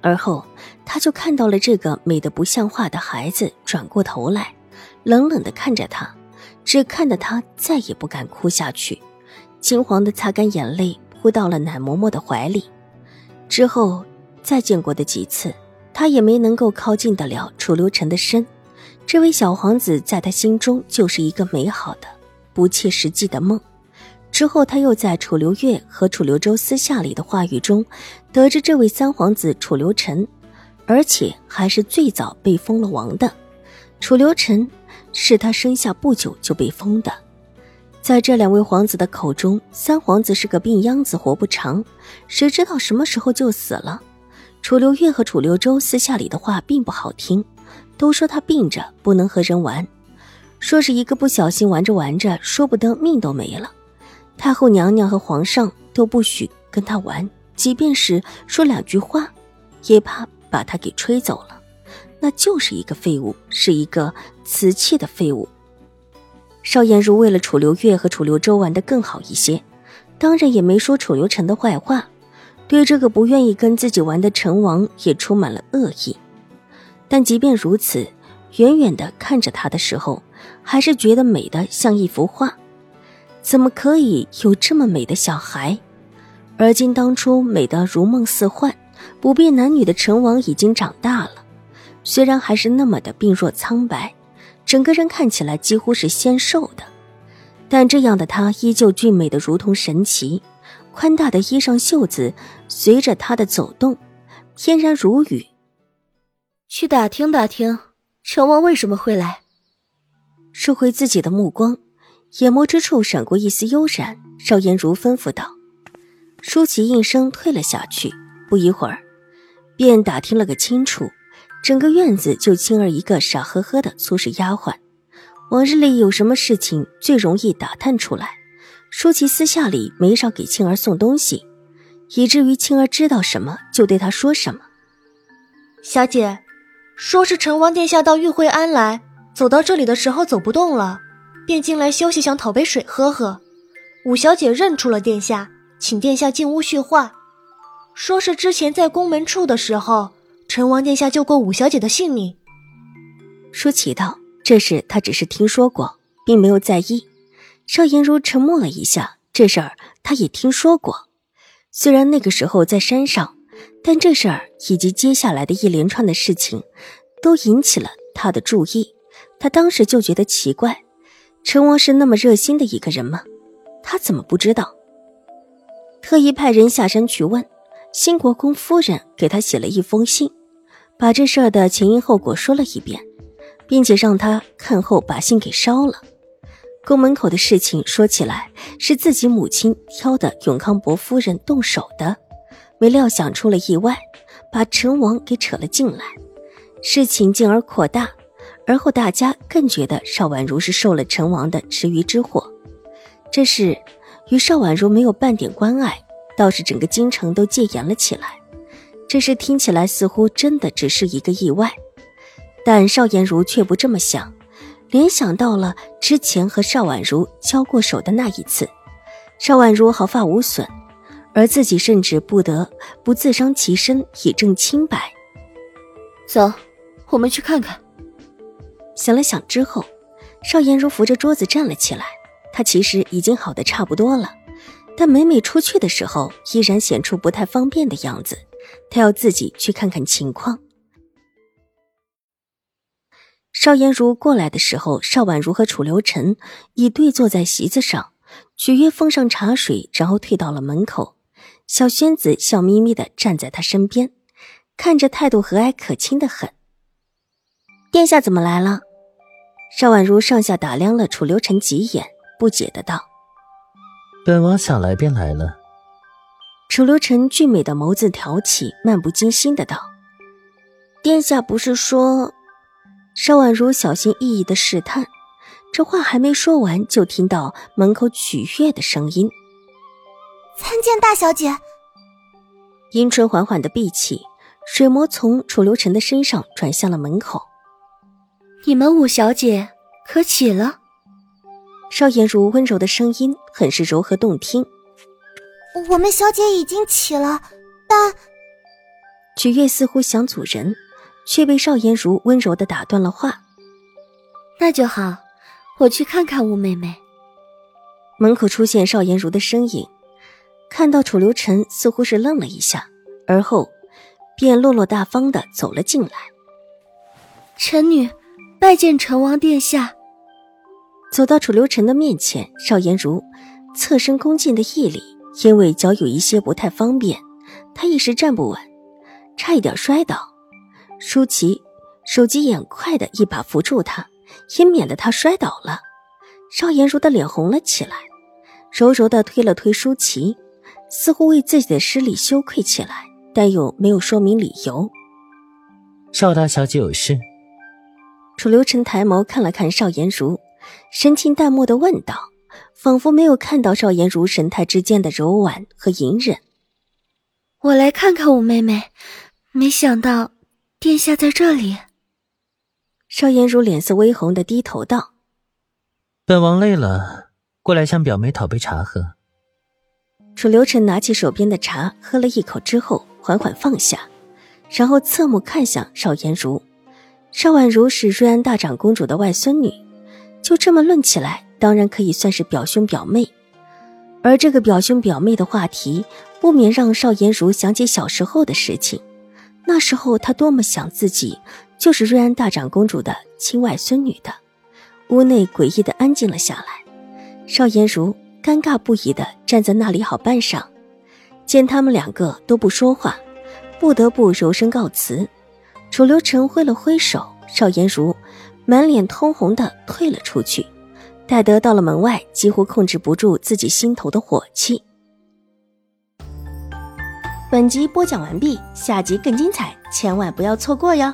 而后，他就看到了这个美得不像话的孩子，转过头来，冷冷的看着他，只看得他再也不敢哭下去，惊慌的擦干眼泪，扑到了奶嬷嬷的怀里。之后再见过的几次，他也没能够靠近得了楚留臣的身。这位小皇子在他心中就是一个美好的、不切实际的梦。之后，他又在楚留月和楚留周私下里的话语中，得知这位三皇子楚留臣，而且还是最早被封了王的。楚留臣是他生下不久就被封的。在这两位皇子的口中，三皇子是个病秧子，活不长，谁知道什么时候就死了。楚留月和楚留周私下里的话并不好听，都说他病着不能和人玩，说是一个不小心玩着玩着，说不得命都没了。太后娘娘和皇上都不许跟他玩，即便是说两句话，也怕把他给吹走了。那就是一个废物，是一个瓷器的废物。邵颜如为了楚留月和楚留周玩的更好一些，当然也没说楚留臣的坏话，对这个不愿意跟自己玩的成王也充满了恶意。但即便如此，远远的看着他的时候，还是觉得美的像一幅画。怎么可以有这么美的小孩？而今当初美得如梦似幻、不变男女的成王已经长大了，虽然还是那么的病弱苍白，整个人看起来几乎是纤瘦的，但这样的他依旧俊美的如同神奇。宽大的衣裳袖子随着他的走动，翩然如雨。去打听打听，成王为什么会来？收回自己的目光。眼眸之处闪过一丝悠然，邵颜如吩咐道：“舒淇应声退了下去。不一会儿，便打听了个清楚。整个院子就青儿一个傻呵呵的粗使丫鬟。往日里有什么事情最容易打探出来，舒淇私下里没少给青儿送东西，以至于青儿知道什么就对她说什么。小姐，说是成王殿下到玉惠庵来，走到这里的时候走不动了。”便进来休息，想讨杯水喝喝。五小姐认出了殿下，请殿下进屋叙话。说是之前在宫门处的时候，陈王殿下救过五小姐的性命。舒淇道：“这事他只是听说过，并没有在意。”邵颜如沉默了一下，这事儿他也听说过，虽然那个时候在山上，但这事儿以及接下来的一连串的事情，都引起了他的注意。他当时就觉得奇怪。陈王是那么热心的一个人吗？他怎么不知道？特意派人下山去问，新国公夫人给他写了一封信，把这事儿的前因后果说了一遍，并且让他看后把信给烧了。宫门口的事情说起来是自己母亲挑的永康伯夫人动手的，没料想出了意外，把陈王给扯了进来，事情进而扩大。而后，大家更觉得邵婉如是受了陈王的池鱼之祸，这事与邵婉如没有半点关爱，倒是整个京城都戒严了起来。这事听起来似乎真的只是一个意外，但邵颜如却不这么想，联想到了之前和邵婉如交过手的那一次，邵婉如毫发无损，而自己甚至不得不自伤其身以证清白。走，我们去看看。想了想之后，邵颜如扶着桌子站了起来。她其实已经好的差不多了，但每每出去的时候，依然显出不太方便的样子。她要自己去看看情况。邵颜如过来的时候，邵婉如和楚留臣已对坐在席子上，许约奉上茶水，然后退到了门口。小轩子笑眯眯的站在他身边，看着态度和蔼可亲的很。殿下怎么来了？邵婉如上下打量了楚留臣几眼，不解的道：“本王想来便来了。”楚留臣俊美的眸子挑起，漫不经心的道：“殿下不是说……邵婉如小心翼翼的试探，这话还没说完，就听到门口曲月的声音：“参见大小姐。”阴唇缓缓的闭起，水魔从楚留臣的身上转向了门口。你们五小姐可起了？邵颜如温柔的声音很是柔和动听。我们小姐已经起了，但曲月似乎想阻人，却被邵颜如温柔的打断了话。那就好，我去看看吴妹妹。门口出现邵颜如的身影，看到楚留臣，似乎是愣了一下，而后便落落大方的走了进来。臣女拜见成王殿下。走到楚留臣的面前，邵颜如侧身恭敬的一礼。因为脚有一些不太方便，他一时站不稳，差一点摔倒。舒淇手疾眼快的一把扶住他，也免得他摔倒了。邵颜如的脸红了起来，柔柔的推了推舒淇，似乎为自己的失礼羞愧起来，但又没有说明理由。邵大小姐有事？楚留臣抬眸看了看邵颜如，神情淡漠的问道。仿佛没有看到邵颜如神态之间的柔婉和隐忍。我来看看五妹妹，没想到殿下在这里。邵颜如脸色微红的低头道：“本王累了，过来向表妹讨杯茶喝。”楚留臣拿起手边的茶，喝了一口之后，缓缓放下，然后侧目看向邵颜如。邵婉如是瑞安大长公主的外孙女，就这么论起来。当然可以算是表兄表妹，而这个表兄表妹的话题，不免让邵颜如想起小时候的事情。那时候她多么想自己就是瑞安大长公主的亲外孙女的。屋内诡异的安静了下来，邵颜如尴尬不已的站在那里好半晌，见他们两个都不说话，不得不柔声告辞。楚留臣挥了挥手，邵颜如满脸通红的退了出去。戴德到了门外，几乎控制不住自己心头的火气。本集播讲完毕，下集更精彩，千万不要错过哟！